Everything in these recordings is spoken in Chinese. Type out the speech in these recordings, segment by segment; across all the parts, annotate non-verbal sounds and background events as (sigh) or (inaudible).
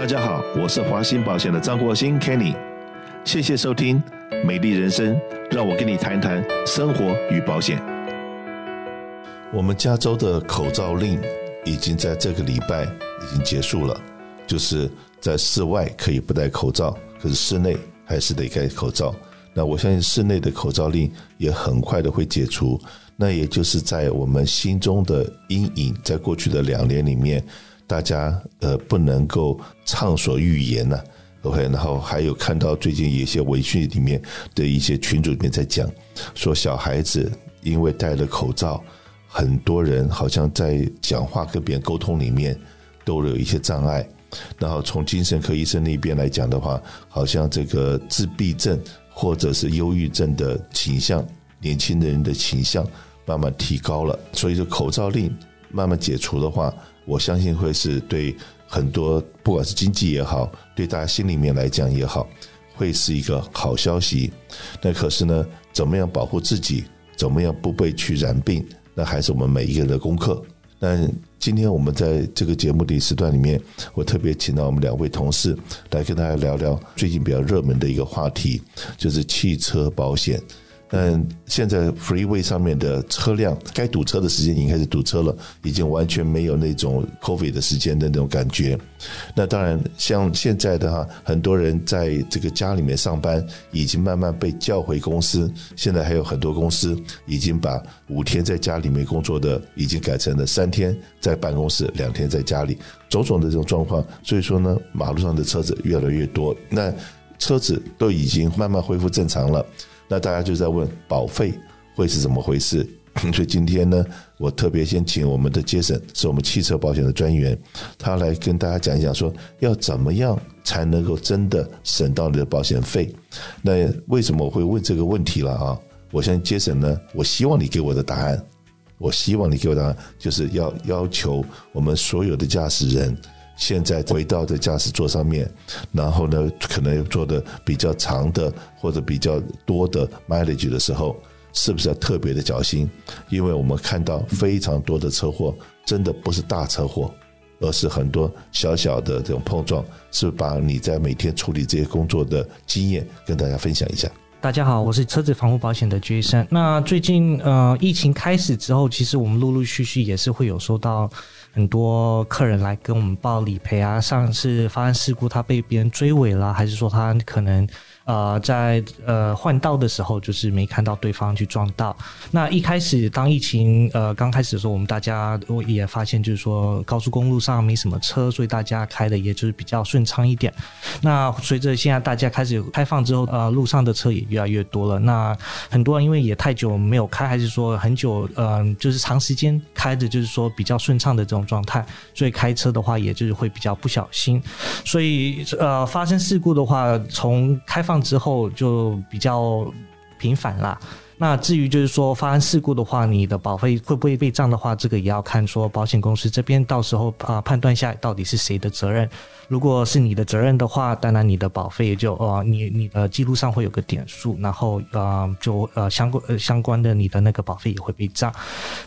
大家好，我是华鑫保险的张国兴 Kenny，谢谢收听《美丽人生》，让我跟你谈谈生活与保险。我们加州的口罩令已经在这个礼拜已经结束了，就是在室外可以不戴口罩，可是室内还是得戴口罩。那我相信室内的口罩令也很快的会解除。那也就是在我们心中的阴影，在过去的两年里面，大家呃不能够畅所欲言呐。OK，然后还有看到最近有一些微信里面的一些群组里面在讲，说小孩子因为戴了口罩，很多人好像在讲话跟别人沟通里面都有一些障碍。然后从精神科医生那边来讲的话，好像这个自闭症或者是忧郁症的倾向，年轻人的倾向。慢慢提高了，所以说口罩令慢慢解除的话，我相信会是对很多不管是经济也好，对大家心里面来讲也好，会是一个好消息。那可是呢，怎么样保护自己，怎么样不被去染病，那还是我们每一个人的功课。那今天我们在这个节目的时段里面，我特别请到我们两位同事来跟大家聊聊最近比较热门的一个话题，就是汽车保险。嗯，现在 freeway 上面的车辆该堵车的时间已经开始堵车了，已经完全没有那种 COVID 的时间的那种感觉。那当然，像现在的哈，很多人在这个家里面上班，已经慢慢被叫回公司。现在还有很多公司已经把五天在家里面工作的，已经改成了三天在办公室，两天在家里，种种的这种状况。所以说呢，马路上的车子越来越多，那车子都已经慢慢恢复正常了。那大家就在问保费会是怎么回事？(laughs) 所以今天呢，我特别先请我们的杰森，是我们汽车保险的专员，他来跟大家讲一讲，说要怎么样才能够真的省到你的保险费。那为什么我会问这个问题了啊？我相信杰森呢，我希望你给我的答案，我希望你给我答案，就是要要求我们所有的驾驶人。现在回到的驾驶座上面，然后呢，可能做的比较长的或者比较多的 mileage 的时候，是不是要特别的小心？因为我们看到非常多的车祸，真的不是大车祸，而是很多小小的这种碰撞。是把你在每天处理这些工作的经验跟大家分享一下。大家好，我是车子防护保险的 Jason。那最近呃，疫情开始之后，其实我们陆陆续续也是会有收到。很多客人来跟我们报理赔啊，上次发生事故，他被别人追尾了，还是说他可能？呃，在呃换道的时候，就是没看到对方去撞到。那一开始当疫情呃刚开始的时候，我们大家都也发现，就是说高速公路上没什么车，所以大家开的也就是比较顺畅一点。那随着现在大家开始开放之后，呃，路上的车也越来越多了。那很多人因为也太久没有开，还是说很久嗯，就是长时间开的，就是说比较顺畅的这种状态，所以开车的话，也就是会比较不小心。所以呃，发生事故的话，从开放之后就比较频繁了。那至于就是说发生事故的话，你的保费会不会被涨的话，这个也要看说保险公司这边到时候啊判断下到底是谁的责任。如果是你的责任的话，当然你的保费也就呃你你的记录上会有个点数，然后呃就呃相关呃相关的你的那个保费也会被涨。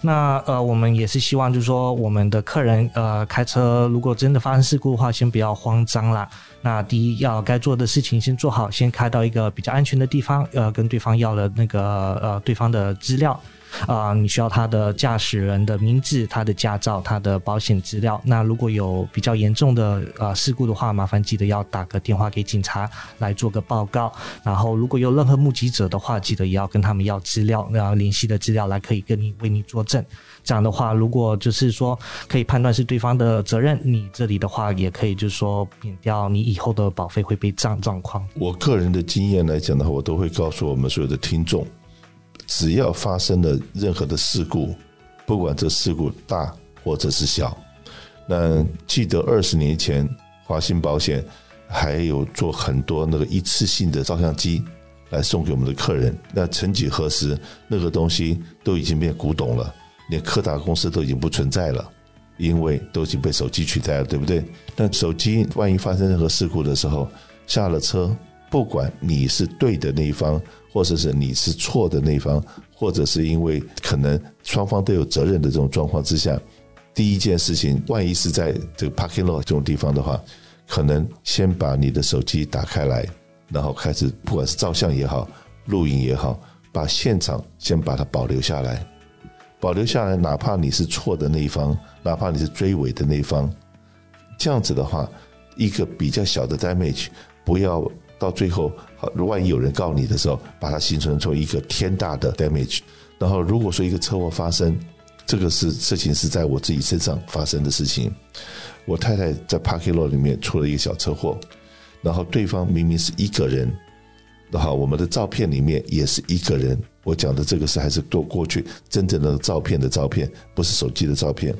那呃我们也是希望就是说我们的客人呃开车如果真的发生事故的话，先不要慌张啦。那第一要该做的事情先做好，先开到一个比较安全的地方，呃，跟对方要了那个呃对方的资料，啊，你需要他的驾驶人的名字、他的驾照、他的保险资料。那如果有比较严重的呃事故的话，麻烦记得要打个电话给警察来做个报告。然后如果有任何目击者的话，记得也要跟他们要资料，然后联系的资料来可以跟你为你作证。这样的话，如果就是说可以判断是对方的责任，你这里的话也可以就是说免掉你以后的保费会被涨状况。我个人的经验来讲的话，我都会告诉我们所有的听众，只要发生了任何的事故，不管这事故大或者是小，那记得二十年前华信保险还有做很多那个一次性的照相机来送给我们的客人，那曾几何时那个东西都已经变古董了。连柯达公司都已经不存在了，因为都已经被手机取代了，对不对？但手机万一发生任何事故的时候，下了车，不管你是对的那一方，或者是你是错的那一方，或者是因为可能双方都有责任的这种状况之下，第一件事情，万一是在这个 parking lot 这种地方的话，可能先把你的手机打开来，然后开始不管是照相也好，录影也好，把现场先把它保留下来，保留下来，哪怕你是错的那一方，哪怕你是追尾的那一方，这样子的话，一个比较小的 damage，不要到最后，好，万一有人告你的时候，把它形成成一个天大的 damage。然后如果说一个车祸发生，这个是事情是在我自己身上发生的事情。我太太在 parking lot 里面出了一个小车祸，然后对方明明是一个人，然后我们的照片里面也是一个人。我讲的这个是还是过过去真正的照片的照片，不是手机的照片。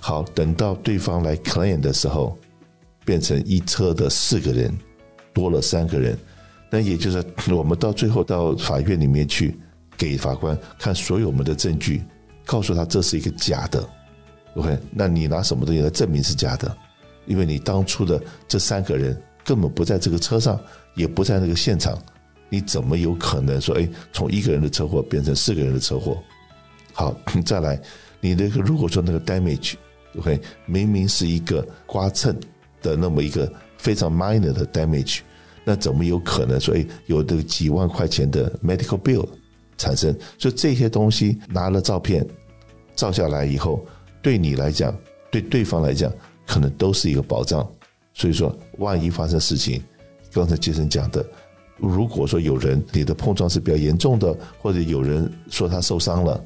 好，等到对方来 claim 的时候，变成一车的四个人，多了三个人。那也就是 (laughs) 我们到最后到法院里面去，给法官看所有我们的证据，告诉他这是一个假的。OK，那你拿什么东西来证明是假的？因为你当初的这三个人根本不在这个车上，也不在那个现场，你怎么有可能说，哎，从一个人的车祸变成四个人的车祸？好，(laughs) 再来，你那个如果说那个 damage，OK，明明是一个刮蹭的那么一个非常 minor 的 damage，那怎么有可能说，哎，有这个几万块钱的 medical bill 产生？所以这些东西拿了照片照下来以后。对你来讲，对对方来讲，可能都是一个保障。所以说，万一发生事情，刚才杰森讲的，如果说有人你的碰撞是比较严重的，或者有人说他受伤了，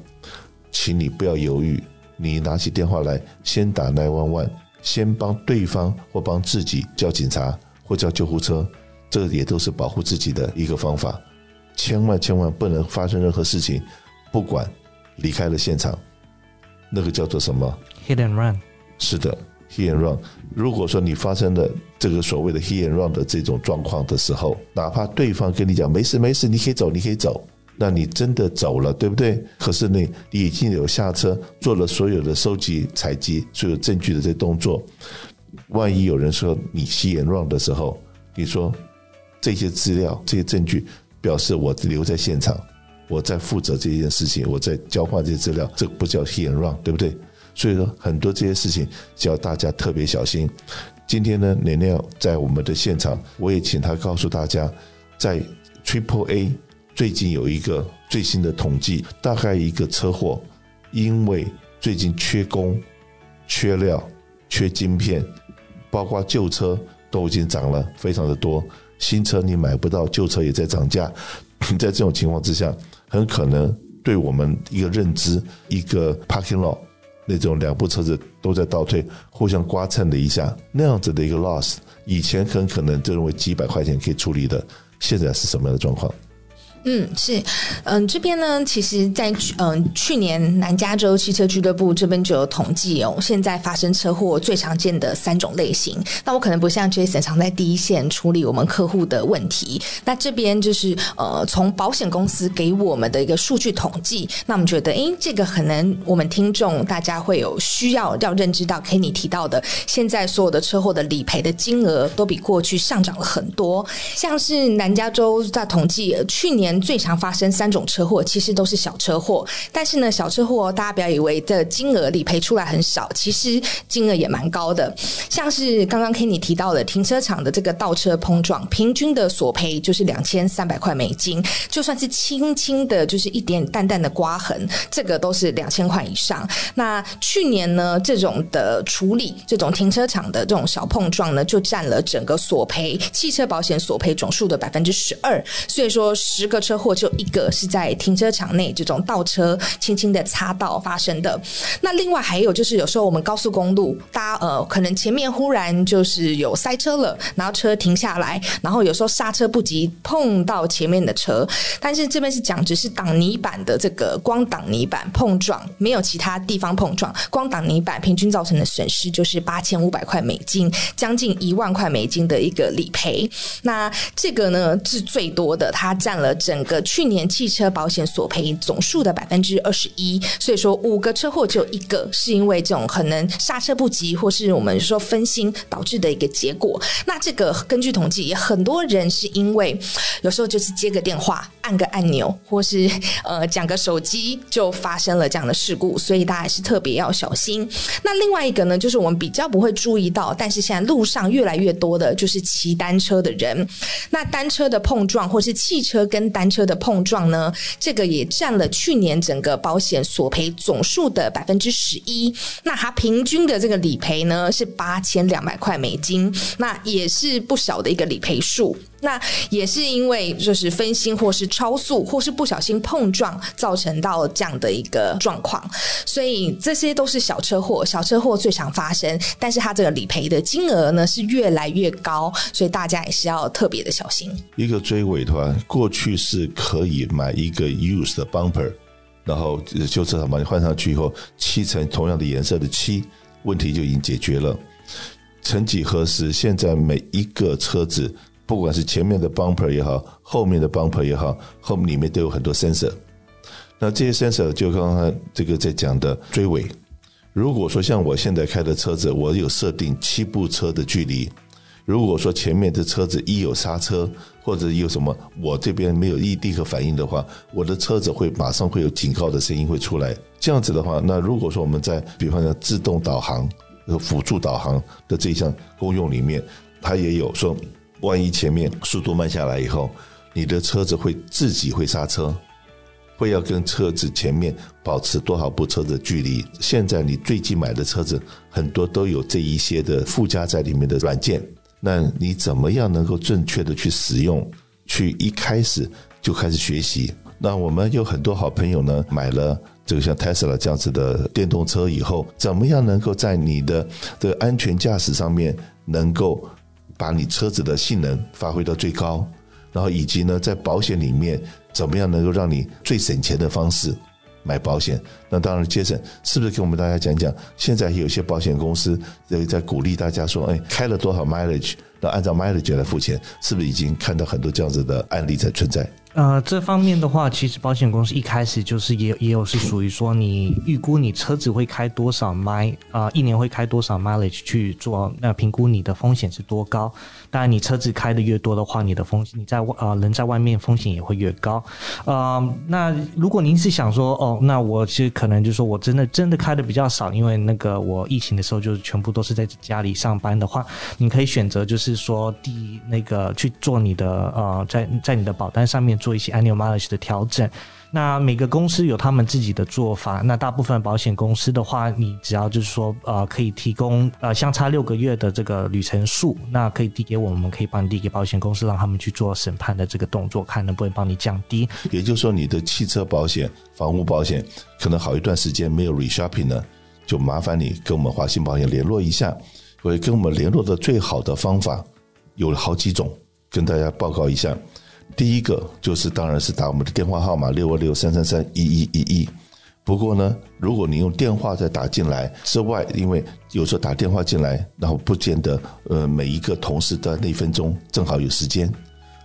请你不要犹豫，你拿起电话来，先打 nine one one，先帮对方或帮自己叫警察或叫救护车，这也都是保护自己的一个方法。千万千万不能发生任何事情，不管离开了现场。那个叫做什么？Hit and run。是的，Hit and run。如果说你发生了这个所谓的 Hit and run 的这种状况的时候，哪怕对方跟你讲没事没事，你可以走，你可以走，那你真的走了，对不对？可是呢，你已经有下车做了所有的收集、采集所有证据的这动作。万一有人说你 Hit and run 的时候，你说这些资料、这些证据表示我留在现场。我在负责这件事情，我在交换这些资料，这不叫 hit and run，对不对？所以说很多这些事情，叫大家特别小心。今天呢，年年在我们的现场，我也请他告诉大家，在 Triple A 最近有一个最新的统计，大概一个车祸，因为最近缺工、缺料、缺晶片，包括旧车都已经涨了非常的多，新车你买不到，旧车也在涨价。(laughs) 在这种情况之下。很可能对我们一个认知，一个 parking lot 那种两部车子都在倒退，互相刮蹭了一下，那样子的一个 loss，以前很可能就认为几百块钱可以处理的，现在是什么样的状况？嗯，是，嗯，这边呢，其实，在嗯去年南加州汽车俱乐部这边就有统计哦，现在发生车祸最常见的三种类型。那我可能不像 Jason 常在第一线处理我们客户的问题，那这边就是呃，从保险公司给我们的一个数据统计，那我们觉得，诶，这个可能我们听众大家会有需要要认知到，Kenny 提到的，现在所有的车祸的理赔的金额都比过去上涨了很多，像是南加州在统计去年。最常发生三种车祸，其实都是小车祸。但是呢，小车祸大家不要以为的金额理赔出来很少，其实金额也蛮高的。像是刚刚 Kenny 提到的停车场的这个倒车碰撞，平均的索赔就是两千三百块美金。就算是轻轻的，就是一点淡淡的刮痕，这个都是两千块以上。那去年呢，这种的处理，这种停车场的这种小碰撞呢，就占了整个索赔汽车保险索赔总数的百分之十二。所以说，十个。车祸就一个是在停车场内这种倒车轻轻的擦到发生的，那另外还有就是有时候我们高速公路，大家呃可能前面忽然就是有塞车了，然后车停下来，然后有时候刹车不及碰到前面的车，但是这边是讲只是挡泥板的这个光挡泥板碰撞，没有其他地方碰撞，光挡泥板平均造成的损失就是八千五百块美金，将近一万块美金的一个理赔。那这个呢是最多的，它占了。整个去年汽车保险索赔总数的百分之二十一。所以说，五个车祸只有一个是因为这种可能刹车不及，或是我们说分心导致的一个结果。那这个根据统计，也很多人是因为有时候就是接个电话、按个按钮，或是呃讲个手机，就发生了这样的事故。所以大家还是特别要小心。那另外一个呢，就是我们比较不会注意到，但是现在路上越来越多的就是骑单车的人。那单车的碰撞，或是汽车跟单车的碰撞呢，这个也占了去年整个保险索赔总数的百分之十一。那它平均的这个理赔呢是八千两百块美金，那也是不小的一个理赔数。那也是因为就是分心或是超速或是不小心碰撞造成到这样的一个状况，所以这些都是小车祸，小车祸最常发生，但是它这个理赔的金额呢是越来越高，所以大家也是要特别的小心。一个追尾的话，过去是可以买一个 use 的 bumper，然后修车厂把你换上去以后，漆成同样的颜色的漆，问题就已经解决了。曾几何时，现在每一个车子。不管是前面的 bumper 也好，后面的 bumper 也好，后面里面都有很多 sensor。那这些 sensor 就刚刚这个在讲的追尾。如果说像我现在开的车子，我有设定七步车的距离。如果说前面的车子一有刹车或者有什么，我这边没有立立刻反应的话，我的车子会马上会有警告的声音会出来。这样子的话，那如果说我们在比方说自动导航和辅助导航的这一项功用里面，它也有说。万一前面速度慢下来以后，你的车子会自己会刹车，会要跟车子前面保持多少步车的距离？现在你最近买的车子很多都有这一些的附加在里面的软件，那你怎么样能够正确的去使用？去一开始就开始学习？那我们有很多好朋友呢，买了这个像 Tesla 这样子的电动车以后，怎么样能够在你的的安全驾驶上面能够？把你车子的性能发挥到最高，然后以及呢，在保险里面怎么样能够让你最省钱的方式买保险？那当然，杰森是不是给我们大家讲讲？现在有些保险公司在在鼓励大家说，哎，开了多少 mileage，那按照 mileage 来付钱，是不是已经看到很多这样子的案例在存在？呃，这方面的话，其实保险公司一开始就是也也有是属于说，你预估你车子会开多少 mile 啊，一年会开多少 mileage 去做那评估你的风险是多高。当然，你车子开的越多的话，你的风险你在外呃人在外面风险也会越高。呃，那如果您是想说哦，那我其实可能就是说我真的真的开的比较少，因为那个我疫情的时候就是全部都是在家里上班的话，你可以选择就是说第那个去做你的呃在在你的保单上面。做一些 annual mileage 的调整，那每个公司有他们自己的做法。那大部分保险公司的话，你只要就是说，呃，可以提供呃相差六个月的这个旅程数，那可以递给我们，可以帮你递给保险公司，让他们去做审判的这个动作，看能不能帮你降低。也就是说，你的汽车保险、房屋保险可能好一段时间没有 reshopping 呢，就麻烦你跟我们华信保险联络一下。会跟我们联络的最好的方法有好几种，跟大家报告一下。第一个就是，当然是打我们的电话号码六二六三三三一一一一。不过呢，如果你用电话再打进来之外，因为有时候打电话进来，然后不见得呃每一个同事的那分钟正好有时间。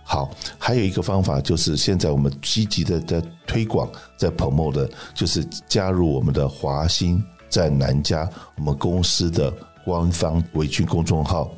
好，还有一个方法就是，现在我们积极的在推广，在 promo 的，就是加入我们的华兴在南加我们公司的官方微信公众号。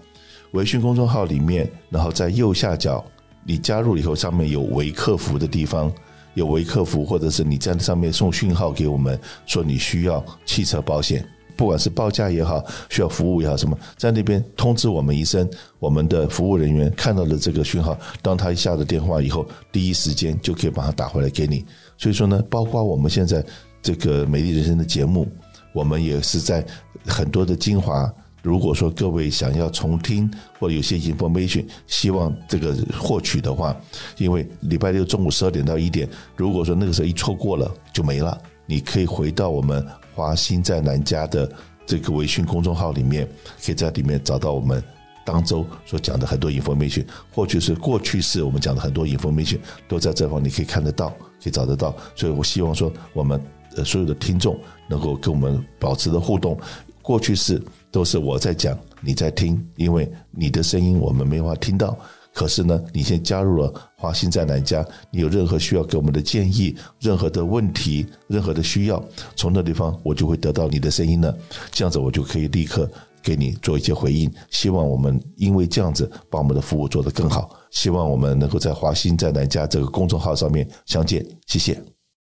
微信公众号里面，然后在右下角。你加入以后，上面有维客服的地方，有维客服，或者是你在上面送讯号给我们，说你需要汽车保险，不管是报价也好，需要服务也好，什么，在那边通知我们一声，我们的服务人员看到了这个讯号，当他一下了电话以后，第一时间就可以把它打回来给你。所以说呢，包括我们现在这个美丽人生的节目，我们也是在很多的精华。如果说各位想要重听或者有些 information，希望这个获取的话，因为礼拜六中午十二点到一点，如果说那个时候一错过了就没了，你可以回到我们华兴在南家的这个微信公众号里面，可以在里面找到我们当周所讲的很多 information，或者是过去式我们讲的很多 information，都在这方你可以看得到，可以找得到。所以我希望说，我们呃所有的听众能够跟我们保持的互动，过去式。都是我在讲，你在听，因为你的声音我们没法听到。可是呢，你先加入了华兴在南家，你有任何需要给我们的建议、任何的问题、任何的需要，从那地方我就会得到你的声音呢。这样子我就可以立刻给你做一些回应。希望我们因为这样子把我们的服务做得更好。希望我们能够在华兴在南家这个公众号上面相见。谢谢。